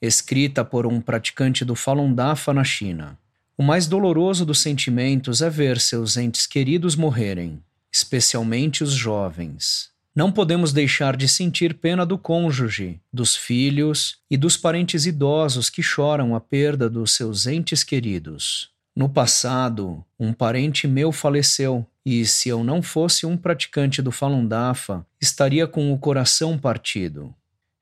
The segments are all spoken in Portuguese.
escrita por um praticante do Falun Dafa na China. O mais doloroso dos sentimentos é ver seus entes queridos morrerem, especialmente os jovens. Não podemos deixar de sentir pena do cônjuge, dos filhos e dos parentes idosos que choram a perda dos seus entes queridos. No passado, um parente meu faleceu e, se eu não fosse um praticante do Falun Dafa, estaria com o coração partido.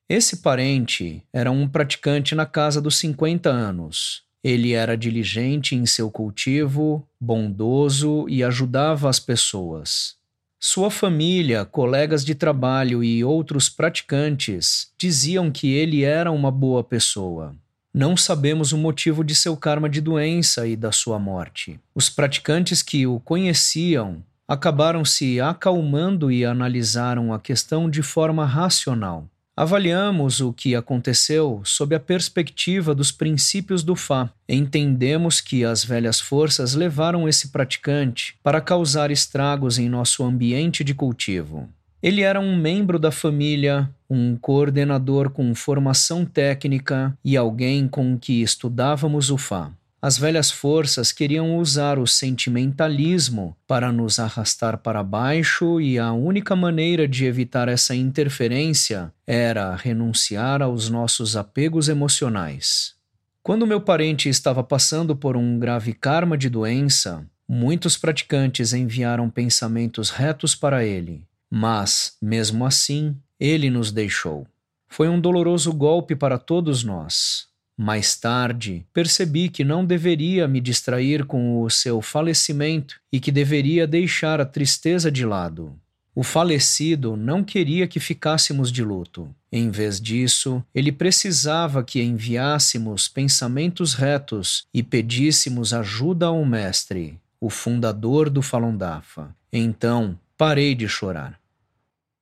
Esse parente era um praticante na casa dos 50 anos. Ele era diligente em seu cultivo, bondoso e ajudava as pessoas. Sua família, colegas de trabalho e outros praticantes diziam que ele era uma boa pessoa. Não sabemos o motivo de seu karma de doença e da sua morte. Os praticantes que o conheciam acabaram se acalmando e analisaram a questão de forma racional. Avaliamos o que aconteceu sob a perspectiva dos princípios do Fá. Entendemos que as velhas forças levaram esse praticante para causar estragos em nosso ambiente de cultivo. Ele era um membro da família, um coordenador com formação técnica e alguém com que estudávamos o Fá. As velhas forças queriam usar o sentimentalismo para nos arrastar para baixo, e a única maneira de evitar essa interferência era renunciar aos nossos apegos emocionais. Quando meu parente estava passando por um grave karma de doença, muitos praticantes enviaram pensamentos retos para ele, mas, mesmo assim, ele nos deixou. Foi um doloroso golpe para todos nós. Mais tarde, percebi que não deveria me distrair com o seu falecimento e que deveria deixar a tristeza de lado. O falecido não queria que ficássemos de luto. Em vez disso, ele precisava que enviássemos pensamentos retos e pedíssemos ajuda ao Mestre, o fundador do Falun Dafa. Então, parei de chorar.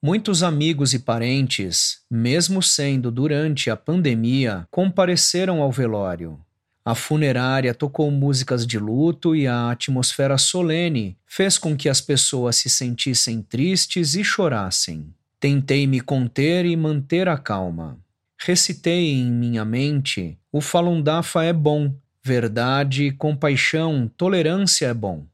Muitos amigos e parentes, mesmo sendo durante a pandemia, compareceram ao velório. A funerária tocou músicas de luto e a atmosfera solene fez com que as pessoas se sentissem tristes e chorassem. Tentei me conter e manter a calma. Recitei em minha mente: o Falun Dafa é bom, verdade, compaixão, tolerância é bom.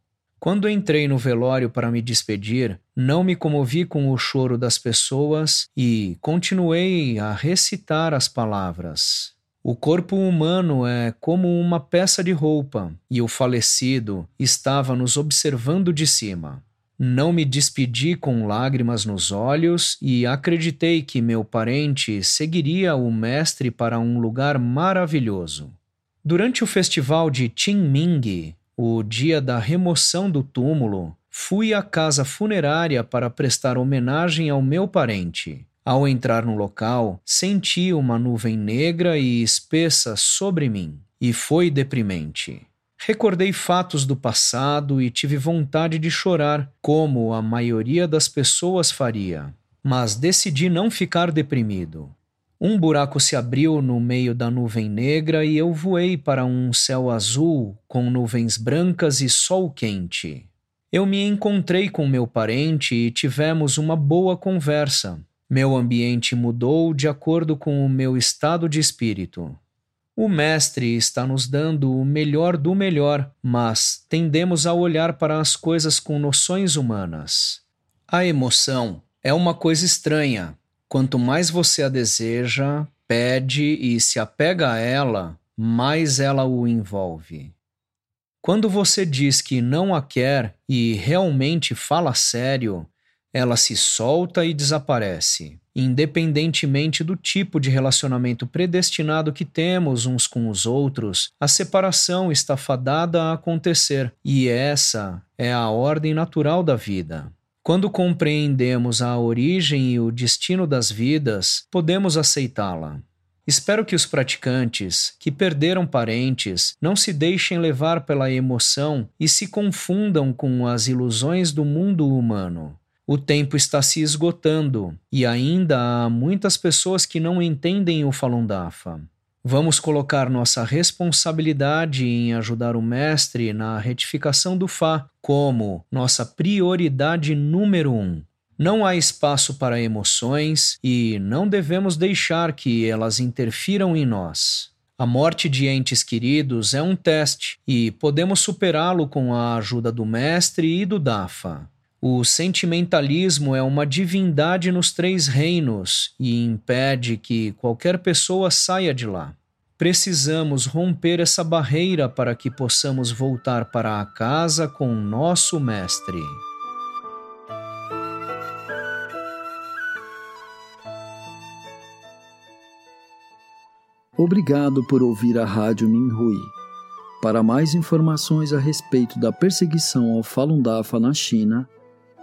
Quando entrei no velório para me despedir, não me comovi com o choro das pessoas e continuei a recitar as palavras. O corpo humano é como uma peça de roupa e o falecido estava nos observando de cima. Não me despedi com lágrimas nos olhos e acreditei que meu parente seguiria o mestre para um lugar maravilhoso. Durante o festival de Qingming, o dia da remoção do túmulo, fui à casa funerária para prestar homenagem ao meu parente. Ao entrar no local, senti uma nuvem negra e espessa sobre mim, e foi deprimente. Recordei fatos do passado e tive vontade de chorar, como a maioria das pessoas faria. Mas decidi não ficar deprimido. Um buraco se abriu no meio da nuvem negra e eu voei para um céu azul com nuvens brancas e sol quente. Eu me encontrei com meu parente e tivemos uma boa conversa. Meu ambiente mudou de acordo com o meu estado de espírito. O Mestre está nos dando o melhor do melhor, mas tendemos a olhar para as coisas com noções humanas. A emoção é uma coisa estranha, Quanto mais você a deseja, pede e se apega a ela, mais ela o envolve. Quando você diz que não a quer e realmente fala sério, ela se solta e desaparece. Independentemente do tipo de relacionamento predestinado que temos uns com os outros, a separação está fadada a acontecer, e essa é a ordem natural da vida. Quando compreendemos a origem e o destino das vidas, podemos aceitá-la. Espero que os praticantes que perderam parentes não se deixem levar pela emoção e se confundam com as ilusões do mundo humano. O tempo está se esgotando e ainda há muitas pessoas que não entendem o Falun Dafa. Vamos colocar nossa responsabilidade em ajudar o Mestre na retificação do Fá como nossa prioridade número um. Não há espaço para emoções e não devemos deixar que elas interfiram em nós. A morte de entes queridos é um teste e podemos superá-lo com a ajuda do Mestre e do Dafa. O sentimentalismo é uma divindade nos três reinos e impede que qualquer pessoa saia de lá. Precisamos romper essa barreira para que possamos voltar para a casa com nosso Mestre. Obrigado por ouvir a Rádio Minhui. Para mais informações a respeito da perseguição ao Falun Dafa na China